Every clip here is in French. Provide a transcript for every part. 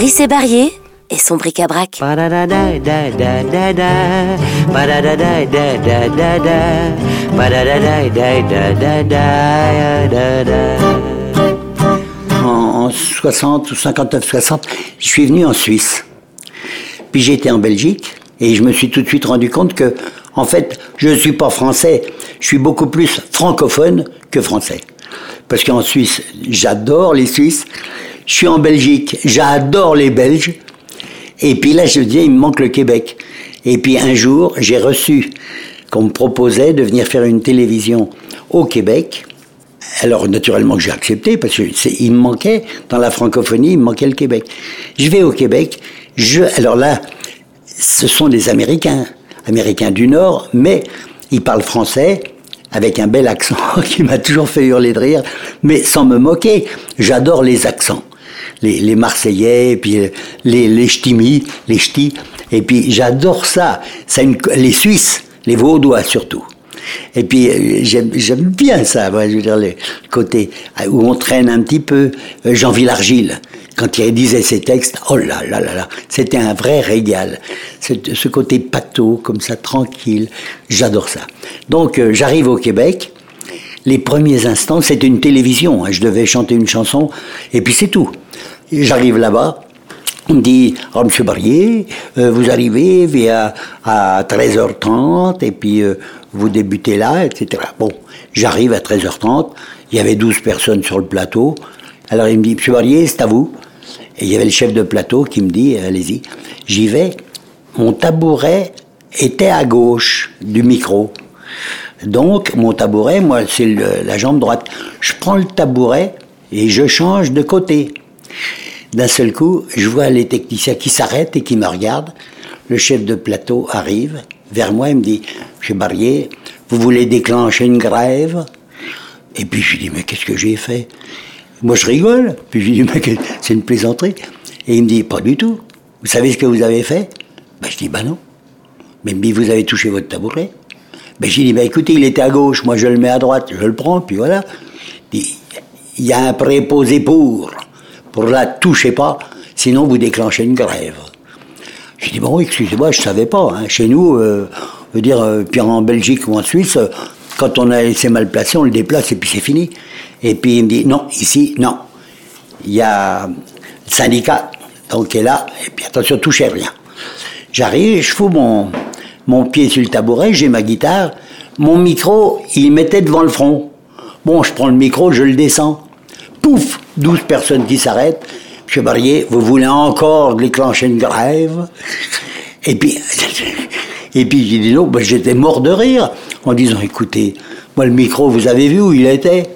Rissé Barrier et son bric-à-brac. En 60 ou 59, 60, je suis venu en Suisse. Puis j'étais en Belgique et je me suis tout de suite rendu compte que, en fait, je ne suis pas français, je suis beaucoup plus francophone que français. Parce qu'en Suisse, j'adore les Suisses. Je suis en Belgique, j'adore les Belges. Et puis là, je disais, il me manque le Québec. Et puis un jour, j'ai reçu qu'on me proposait de venir faire une télévision au Québec. Alors naturellement que j'ai accepté parce que il me manquait dans la francophonie, il me manquait le Québec. Je vais au Québec. Je, alors là, ce sont des Américains, Américains du Nord, mais ils parlent français avec un bel accent qui m'a toujours fait hurler de rire, mais sans me moquer. J'adore les accents. Les, les Marseillais, et puis les, les ch'timis, les ch'tis. Et puis j'adore ça. ça une, les Suisses, les Vaudois surtout. Et puis euh, j'aime bien ça, je veux dire, le côté où on traîne un petit peu. Euh, Jean Villargile, quand il disait ses textes, oh là là là là, c'était un vrai régal. Ce côté pâteau, comme ça, tranquille, j'adore ça. Donc euh, j'arrive au Québec. Les premiers instants, c'était une télévision. Hein. je devais chanter une chanson, et puis c'est tout. J'arrive là-bas, on me dit, oh, Monsieur Barrier, euh, vous arrivez via à 13h30 et puis euh, vous débutez là, etc. Bon, j'arrive à 13h30, il y avait 12 personnes sur le plateau. Alors il me dit, Monsieur Barrier, c'est à vous. Et il y avait le chef de plateau qui me dit, allez-y. J'y vais. Mon tabouret était à gauche du micro. Donc, mon tabouret, moi, c'est la jambe droite. Je prends le tabouret et je change de côté. D'un seul coup, je vois les techniciens qui s'arrêtent et qui me regardent. Le chef de plateau arrive vers moi et me dit, Monsieur Barrier, vous voulez déclencher une grève? Et puis je lui dis, mais qu'est-ce que j'ai fait? Moi je rigole. Puis je lui dis, mais c'est une plaisanterie. Et il me dit, pas du tout. Vous savez ce que vous avez fait? Ben, Je dis, bah non. Mais il vous avez touché votre tabouret ben, J'ai dit, ben, écoutez, il était à gauche, moi je le mets à droite, je le prends, puis voilà. Il y a un préposé pour pour la toucher pas, sinon vous déclenchez une grève. J'ai dit, bon, excusez-moi, je savais pas. Hein. Chez nous, euh, veut dire, euh, puis en Belgique ou en Suisse, euh, quand on a laissé mal placé, on le déplace et puis c'est fini. Et puis il me dit, non, ici, non. Il y a le syndicat, donc qui est là, et puis attention, touchez rien. J'arrive, je fous mon, mon pied sur le tabouret, j'ai ma guitare, mon micro, il mettait devant le front. Bon, je prends le micro, je le descends. Pouf 12 personnes qui s'arrêtent. Monsieur Barrier, vous voulez encore déclencher une grève? Et puis, et puis j'ai dit non, ben, j'étais mort de rire en disant écoutez, moi le micro, vous avez vu où il était?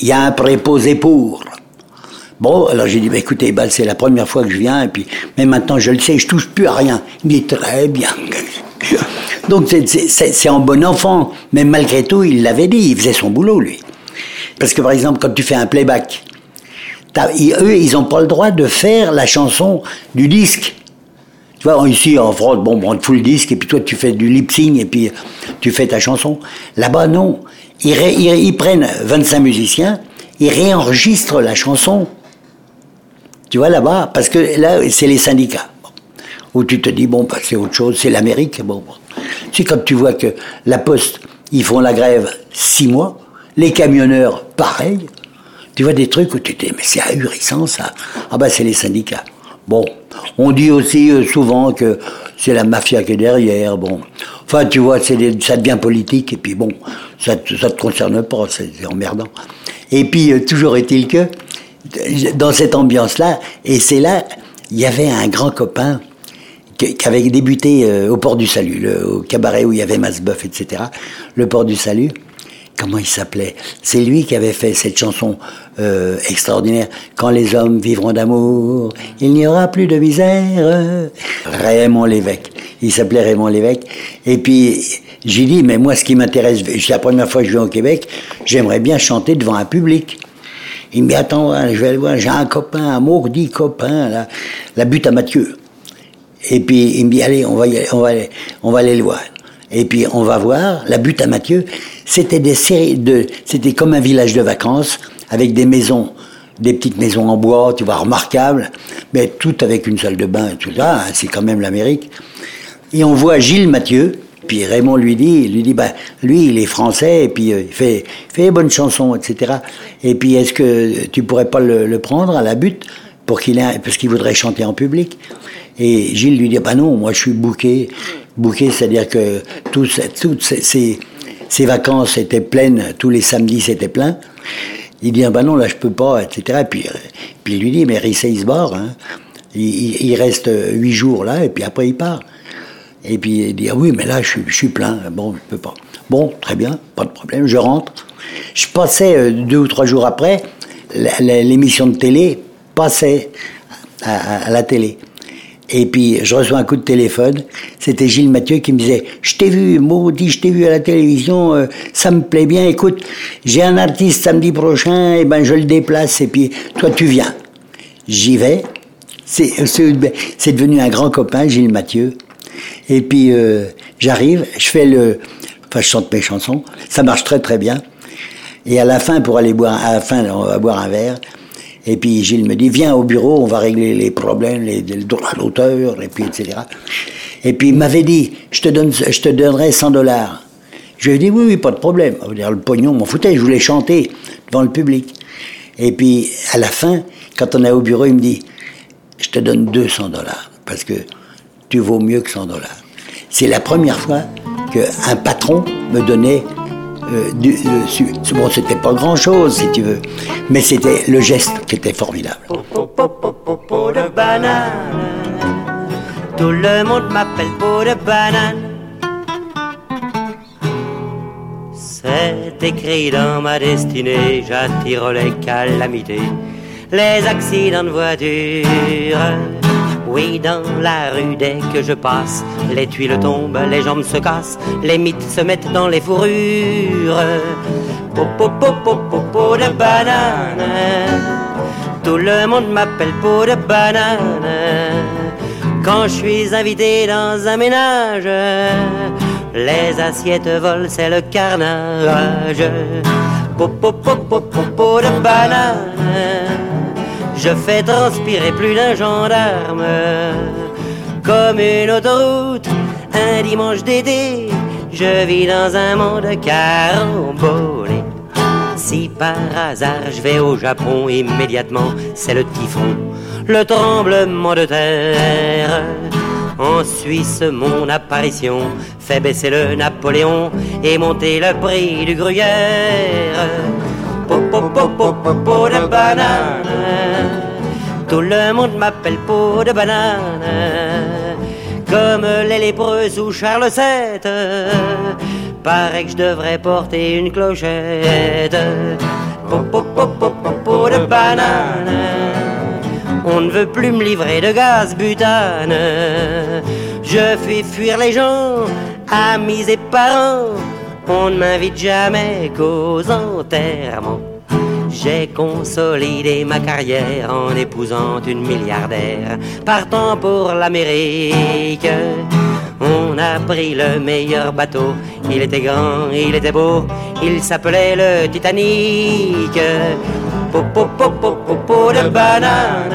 Il y a un préposé pour. Bon, alors j'ai dit, ben, écoutez, ben, c'est la première fois que je viens, et puis, mais maintenant je le sais, je touche plus à rien. Il dit, très bien. Donc c'est en bon enfant, mais malgré tout, il l'avait dit, il faisait son boulot, lui. Parce que par exemple, quand tu fais un playback, eux, ils n'ont pas le droit de faire la chanson du disque. Tu vois, ici en France, bon, on te fout le disque et puis toi tu fais du lip sync et puis tu fais ta chanson. Là-bas, non. Ils, ils, prennent 25 musiciens, ils réenregistrent la chanson. Tu vois, là-bas, parce que là, c'est les syndicats. Où tu te dis, bon, bah, c'est autre chose, c'est l'Amérique. Bon, bon. C'est quand tu vois que la Poste, ils font la grève six mois, les camionneurs, pareil. Tu vois des trucs où tu te dis, mais c'est ahurissant ça. Ah ben c'est les syndicats. Bon, on dit aussi euh, souvent que c'est la mafia qui est derrière. Bon, enfin tu vois, ça devient politique et puis bon, ça, ça te concerne pas, c'est emmerdant. Et puis euh, toujours est-il que dans cette ambiance-là, et c'est là, il y avait un grand copain qui avait débuté euh, au Port du Salut, le, au cabaret où il y avait Masbeuf, etc. Le Port du Salut comment il s'appelait? C'est lui qui avait fait cette chanson euh, extraordinaire. Quand les hommes vivront d'amour, il n'y aura plus de misère. Raymond Lévesque. Il s'appelait Raymond Lévesque. Et puis j'ai dit, mais moi, ce qui m'intéresse, c'est la première fois que je viens au Québec, j'aimerais bien chanter devant un public. Il me dit, attends, je vais aller voir, j'ai un copain, un maudit copain, la butte à Mathieu. Et puis il me dit, allez, on va, on va, aller, on va aller le voir. Et puis on va voir la butte à Mathieu. C'était des séries de, c'était comme un village de vacances avec des maisons des petites maisons en bois, tu vois, remarquables, mais tout avec une salle de bain et tout ça, hein, c'est quand même l'Amérique. Et on voit Gilles Mathieu, puis Raymond lui dit, lui dit, bah, lui, il est français, et puis euh, il fait, fait des bonnes chansons, etc. Et puis, est-ce que tu pourrais pas le, prendre à la butte? Pour qu'il ait, parce qu'il voudrait chanter en public Et Gilles lui dit, bah non, moi je suis bouqué. Bouqué, c'est-à-dire que toutes ces, ces, vacances étaient pleines, tous les samedis c'était plein. Il dit, ah bah non, là je peux pas, etc. Et puis, euh, puis il lui dit, mais Rissé, il se barre. Hein. Il, il, reste huit jours là, et puis après il part. Et puis il dit, ah oui, mais là je, je suis plein, bon, je peux pas. Bon, très bien, pas de problème, je rentre. Je passais euh, deux ou trois jours après, l'émission de télé passait à, la télé. Et puis je reçois un coup de téléphone, c'était Gilles Mathieu qui me disait Je t'ai vu, maudit, je t'ai vu à la télévision, euh, ça me plaît bien, écoute, j'ai un artiste samedi prochain, et ben je le déplace, et puis toi tu viens. J'y vais. C'est devenu un grand copain, Gilles Mathieu. Et puis euh, j'arrive, je fais le, enfin je chante mes chansons, ça marche très très bien. Et à la fin, pour aller boire, à la fin, on va boire un verre. Et puis Gilles me dit, viens au bureau, on va régler les problèmes, les, droits d'auteur, et puis etc. Et puis il m'avait dit, je te, donne, je te donnerai 100 dollars. Je lui ai dit, oui, oui, pas de problème. Dire, le pognon m'en foutait, je voulais chanter devant le public. Et puis à la fin, quand on est au bureau, il me dit, je te donne 200 dollars, parce que tu vaux mieux que 100 dollars. C'est la première fois qu'un patron me donnait euh, du, euh, bon, c'était pas grand chose si tu veux, mais c'était le geste qui était formidable. de banane, tout le monde m'appelle peau de banane. C'est écrit dans ma destinée, j'attire les calamités, les accidents de voiture. Oui, dans la rue, dès que je passe, les tuiles tombent, les jambes se cassent, les mythes se mettent dans les fourrures. Popo, popo, popo de banane. Tout le monde m'appelle peau de banane. Quand je suis invité dans un ménage, les assiettes volent, c'est le carnage. Popo, popo, popo de banane. Je fais transpirer plus d'un gendarme comme une autoroute. Un dimanche d'été, je vis dans un monde carambolé. Si par hasard je vais au Japon immédiatement, c'est le typhon, le tremblement de terre. En Suisse, mon apparition fait baisser le Napoléon et monter le prix du gruyère. Popo, de banane. Tout le monde m'appelle peau de banane. Comme les lépreux ou Charles VII. Paraît que je devrais porter une clochette. Peau de banane. On ne veut plus me livrer de gaz butane. Je fais fuir les gens, amis et parents on ne m'invite jamais qu'aux enterrements. J'ai consolidé ma carrière en épousant une milliardaire, partant pour l'Amérique. On a pris le meilleur bateau, il était grand, il était beau, il s'appelait le Titanic. Popo, popo, popo de banane,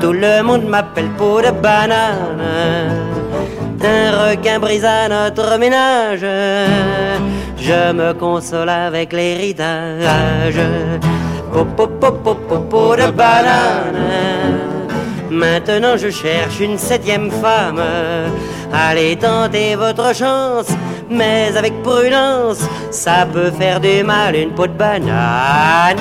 tout le monde m'appelle peau de banane un requin brisa notre ménage. Je me console avec l'héritage. Popo, popo, popo de banane. Maintenant je cherche une septième femme. Allez tenter votre chance, mais avec prudence, ça peut faire du mal une peau de banane.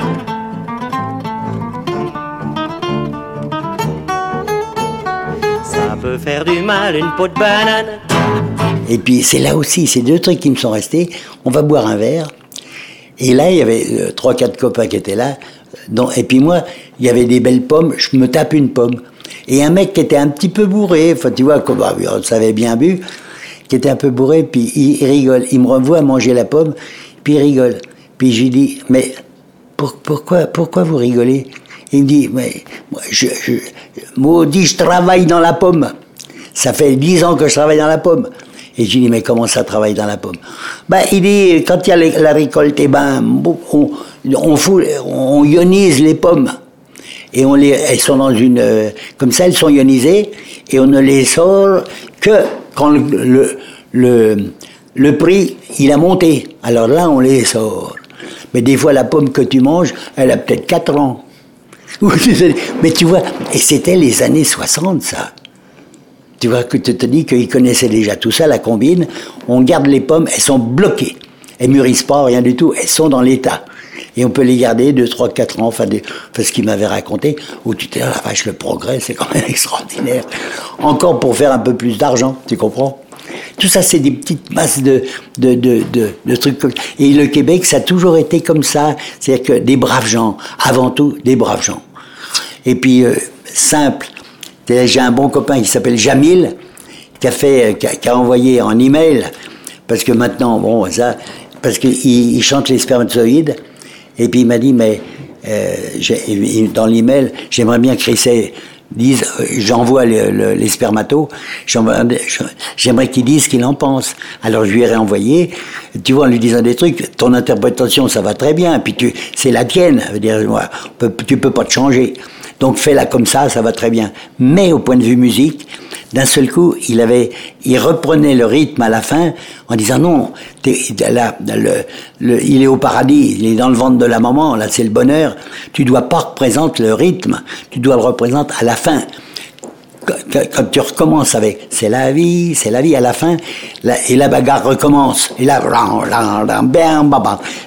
Faire du mal une peau de banane. Et puis c'est là aussi, c'est deux trucs qui me sont restés. On va boire un verre. Et là, il y avait euh, trois, quatre copains qui étaient là. et puis moi, il y avait des belles pommes. Je me tape une pomme. Et un mec qui était un petit peu bourré, tu vois, comme bah, on savait bien bu, qui était un peu bourré, puis il, rigole. Il me revoit manger la pomme, puis il rigole. Puis je lui dis, mais pourquoi, pourquoi vous rigolez? Il me dit, mais moi, je, je travaille dans la pomme. Ça fait dix ans que je travaille dans la pomme. Et j'ai dit, mais comment ça travaille dans la pomme? Ben, il dit, quand il y a la récolte, eh ben, on, ionise les pommes. Et on les, elles sont dans une, euh, comme ça, elles sont ionisées, et on ne les sort que quand le, le, le, prix, il a monté. Alors là, on les sort. Mais des fois, la pomme que tu manges, elle a peut-être 4 ans. Mais tu vois, et c'était les années 60, ça. Tu vois, que tu te dis qu'ils connaissaient déjà tout ça, la combine. On garde les pommes, elles sont bloquées. Elles mûrissent pas, rien du tout. Elles sont dans l'état. Et on peut les garder 2, 3, 4 ans, enfin, ce qu'il m'avait raconté, où tu t'es dit, la vache, le progrès, c'est quand même extraordinaire. Encore pour faire un peu plus d'argent, tu comprends? Tout ça, c'est des petites masses de, de, de, de trucs. Et le Québec, ça a toujours été comme ça. C'est-à-dire que des braves gens, avant tout, des braves gens. Et puis, euh, simple, j'ai un bon copain qui s'appelle Jamil, qui a fait, euh, qui a, envoyé en email, parce que maintenant, bon, ça, parce qu'il il chante les spermatozoïdes, et puis il m'a dit, mais euh, dans l'email, j'aimerais bien que Chris dise, euh, j'envoie les spermatos, j'aimerais qu'il dise ce qu'il en pense. Alors je lui ai réenvoyé, tu vois, en lui disant des trucs, ton interprétation, ça va très bien, puis c'est la tienne, dire, moi, tu peux pas te changer. Donc fais-la comme ça, ça va très bien. Mais au point de vue musique, d'un seul coup, il avait, il reprenait le rythme à la fin en disant non, il est au paradis, il est dans le ventre de la maman, là c'est le bonheur. Tu dois pas représenter le rythme, tu dois le représenter à la fin quand tu recommences avec c'est la vie, c'est la vie à la fin, et la bagarre recommence. Et là,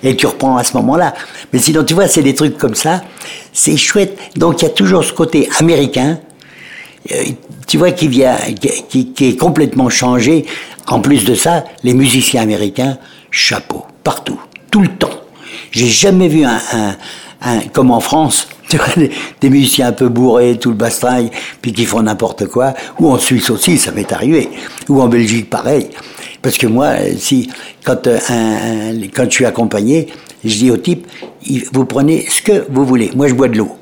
et tu reprends à ce moment-là. Mais sinon, tu vois, c'est des trucs comme ça. C'est chouette. Donc, il y a toujours ce côté américain, euh, tu vois, qui vient, qui, qui est complètement changé. En plus de ça, les musiciens américains, chapeau, partout, tout le temps. J'ai jamais vu un, un, un, comme en France, tu vois, des, musiciens un peu bourrés, tout le bastringue, puis qui font n'importe quoi. Ou en Suisse aussi, ça m'est arrivé. Ou en Belgique, pareil. Parce que moi, si quand euh, un, quand je suis accompagné, je dis au type, vous prenez ce que vous voulez. Moi, je bois de l'eau.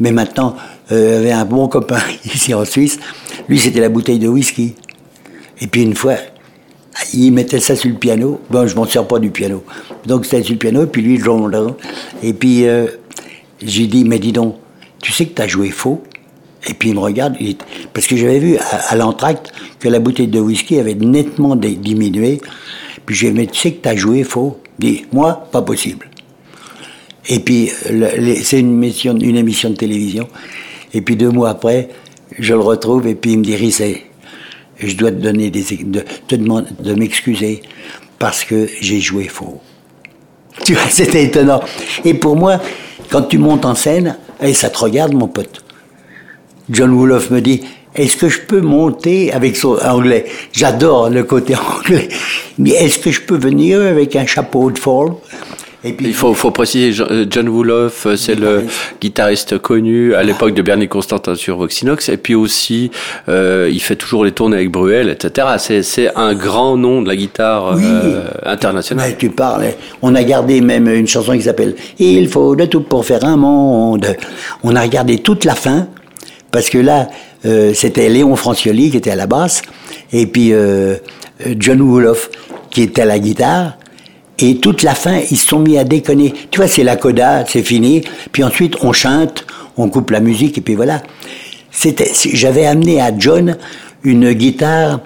Mais maintenant, euh, avait un bon copain ici en Suisse. Lui, c'était la bouteille de whisky. Et puis une fois, il mettait ça sur le piano. Bon, je m'en sers pas du piano. Donc c'était sur le piano, et puis lui, et puis euh, j'ai dit, mais dis donc, tu sais que tu as joué faux? Et puis il me regarde, parce que j'avais vu à, l'entracte que la bouteille de whisky avait nettement diminué. Puis j'ai dit, mais tu sais que tu as joué faux? Dit, moi, pas possible. Et puis, c'est une émission, une émission de télévision. Et puis deux mois après, je le retrouve et puis il me dit, Rissé, je dois te donner des, de, te demander de m'excuser parce que j'ai joué faux. Tu vois, c'était étonnant. Et pour moi, quand tu montes en scène, et eh, ça te regarde, mon pote. John Wolof me dit, est-ce que je peux monter avec son anglais? J'adore le côté anglais. Mais est-ce que je peux venir avec un chapeau de forme? Il faut, faut préciser, euh, John Wolof, euh, c'est le guitariste connu à l'époque de Bernie Constantin sur Voxinox, et puis aussi, euh, il fait toujours les tournées avec Bruel, etc. C'est un grand nom de la guitare euh, internationale. Mais tu parles, on a gardé même une chanson qui s'appelle Il faut de tout pour faire un monde. On a regardé toute la fin, parce que là, c'était Léon Francioli qui était à la basse, et puis John Wolof qui était à la guitare, et toute la fin, ils se sont mis à déconner. Tu vois, c'est la coda, c'est fini. Puis ensuite, on chante, on coupe la musique, et puis voilà. C'était, j'avais amené à John une guitare,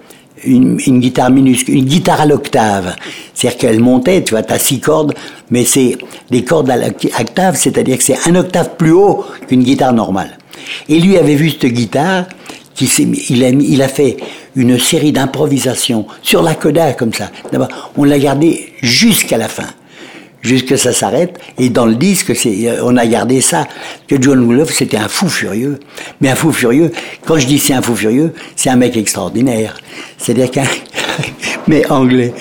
une, guitare minuscule, une guitare à l'octave. C'est-à-dire qu'elle montait, tu vois, t'as six cordes, mais c'est des cordes à l'octave, c'est-à-dire que c'est un octave plus haut qu'une guitare normale. Et lui avait vu cette guitare, il, a, fait une série d'improvisations sur la coda comme ça. On l'a gardé jusqu'à la fin, jusqu'à ça s'arrête. Et dans le disque, on a gardé ça. Que John Wolof, c'était un fou furieux. Mais un fou furieux, quand je dis c'est un fou furieux, c'est un mec extraordinaire. C'est-à-dire qu'un, mais anglais.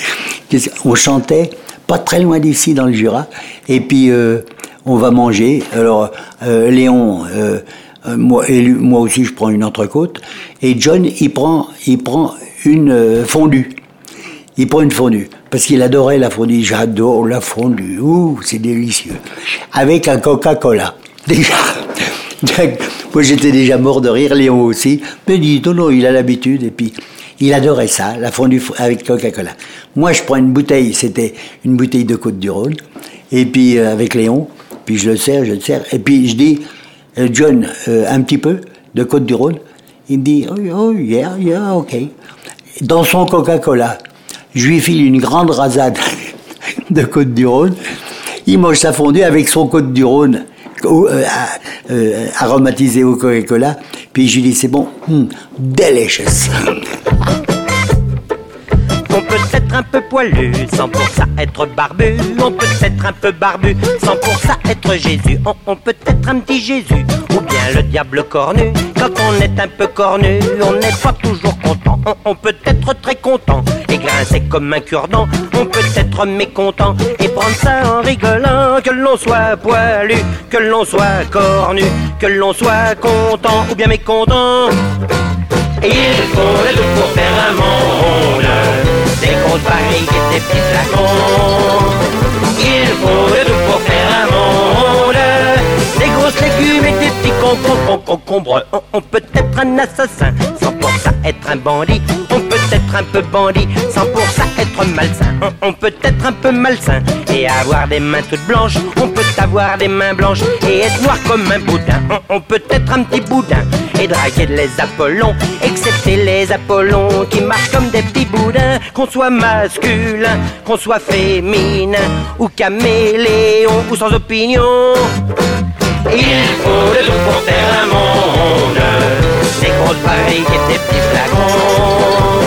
On chantait pas très loin d'ici dans le Jura. Et puis, euh, on va manger. Alors, euh, Léon, euh, moi, et moi aussi, je prends une entrecôte. Et John, il prend, il prend une euh, fondue. Il prend une fondue. Parce qu'il adorait la fondue. J'adore la fondue. Ouh, c'est délicieux. Avec un Coca-Cola. Déjà. moi, j'étais déjà mort de rire. Léon aussi. Mais dit, non, non, il a l'habitude. Et puis, Il adorait ça, la fondue avec Coca-Cola. Moi, je prends une bouteille, c'était une bouteille de Côte du Rhône, et puis euh, avec Léon, puis je le sers, je le sers, et puis je dis, euh, John, euh, un petit peu de Côte du Rhône. Il me dit, oh, oh yeah, yeah, ok. Dans son Coca-Cola, je lui file une grande rasade de Côte du Rhône. Il mange sa fondue avec son Côte du Rhône euh, euh, aromatisé au Coca-Cola. Puis je lui dis, c'est bon, hmm, delicious. Être un peu poilu sans pour ça être barbu. On peut être un peu barbu sans pour ça être Jésus. On, peut être un petit Jésus ou bien le diable cornu. Quand on est un peu cornu, on n'est pas toujours content. On, peut être très content et grincer comme un cure-dent. On peut être mécontent et prendre ça en rigolant. Que l'on soit poilu, que l'on soit cornu, que l'on soit content ou bien mécontent. Et il faut le pour faire Des grosses barriques et des petits flacons Il faut le tout pour faire un monde. Des grosses légumes et des petits concombres. On, peut être un assassin Sans pour ça être un bandit être un peu bandit Sans pour ça être malsain. On, peut être un peu malsain Et avoir des mains toutes blanches. On peut avoir des mains blanches Et être noir comme un boudin. On, on peut être un petit boudin et draguer les Apollons, excepté les Apollons qui marchent comme des petits boudins, qu'on soit masculin, qu'on soit féminin, ou caméléon, ou sans opinion. Il faut de tout pour faire un monde, des grosses barriques et des petits flacons,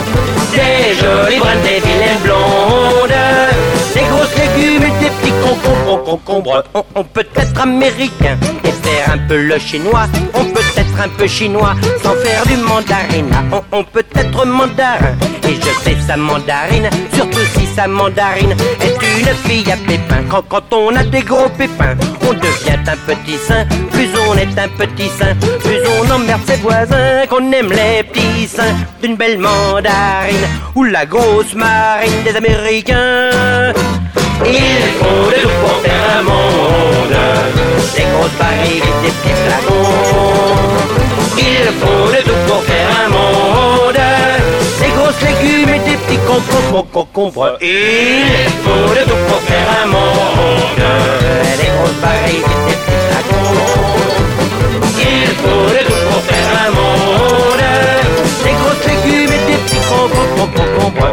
des jolies brunes, des vilaines blondes, des des. On, peut être américain et faire un peu le chinois, on peut être un peu chinois sans faire du mandarin. On, on peut être mandarin et je sais sa mandarine, surtout si sa mandarine est une fille à pépins. Quand, quand on a des gros pépins, on devient un petit saint. Plus on est un petit saint, plus on emmerde ses voisins. Qu'on aime les petits seins d'une belle mandarine ou la grosse marine des Américains. Il faut de tout pour faire un monde. Des grosses barriques et des petits flacons. Il faut de tout pour faire un monde. Des grosses légumes et des petits concombres concombres Il faut de tout pour faire un monde. Des grosses barriques et des petits flacons. Il faut de tout pour faire un monde. Des grosses légumes et des petits concombres concombres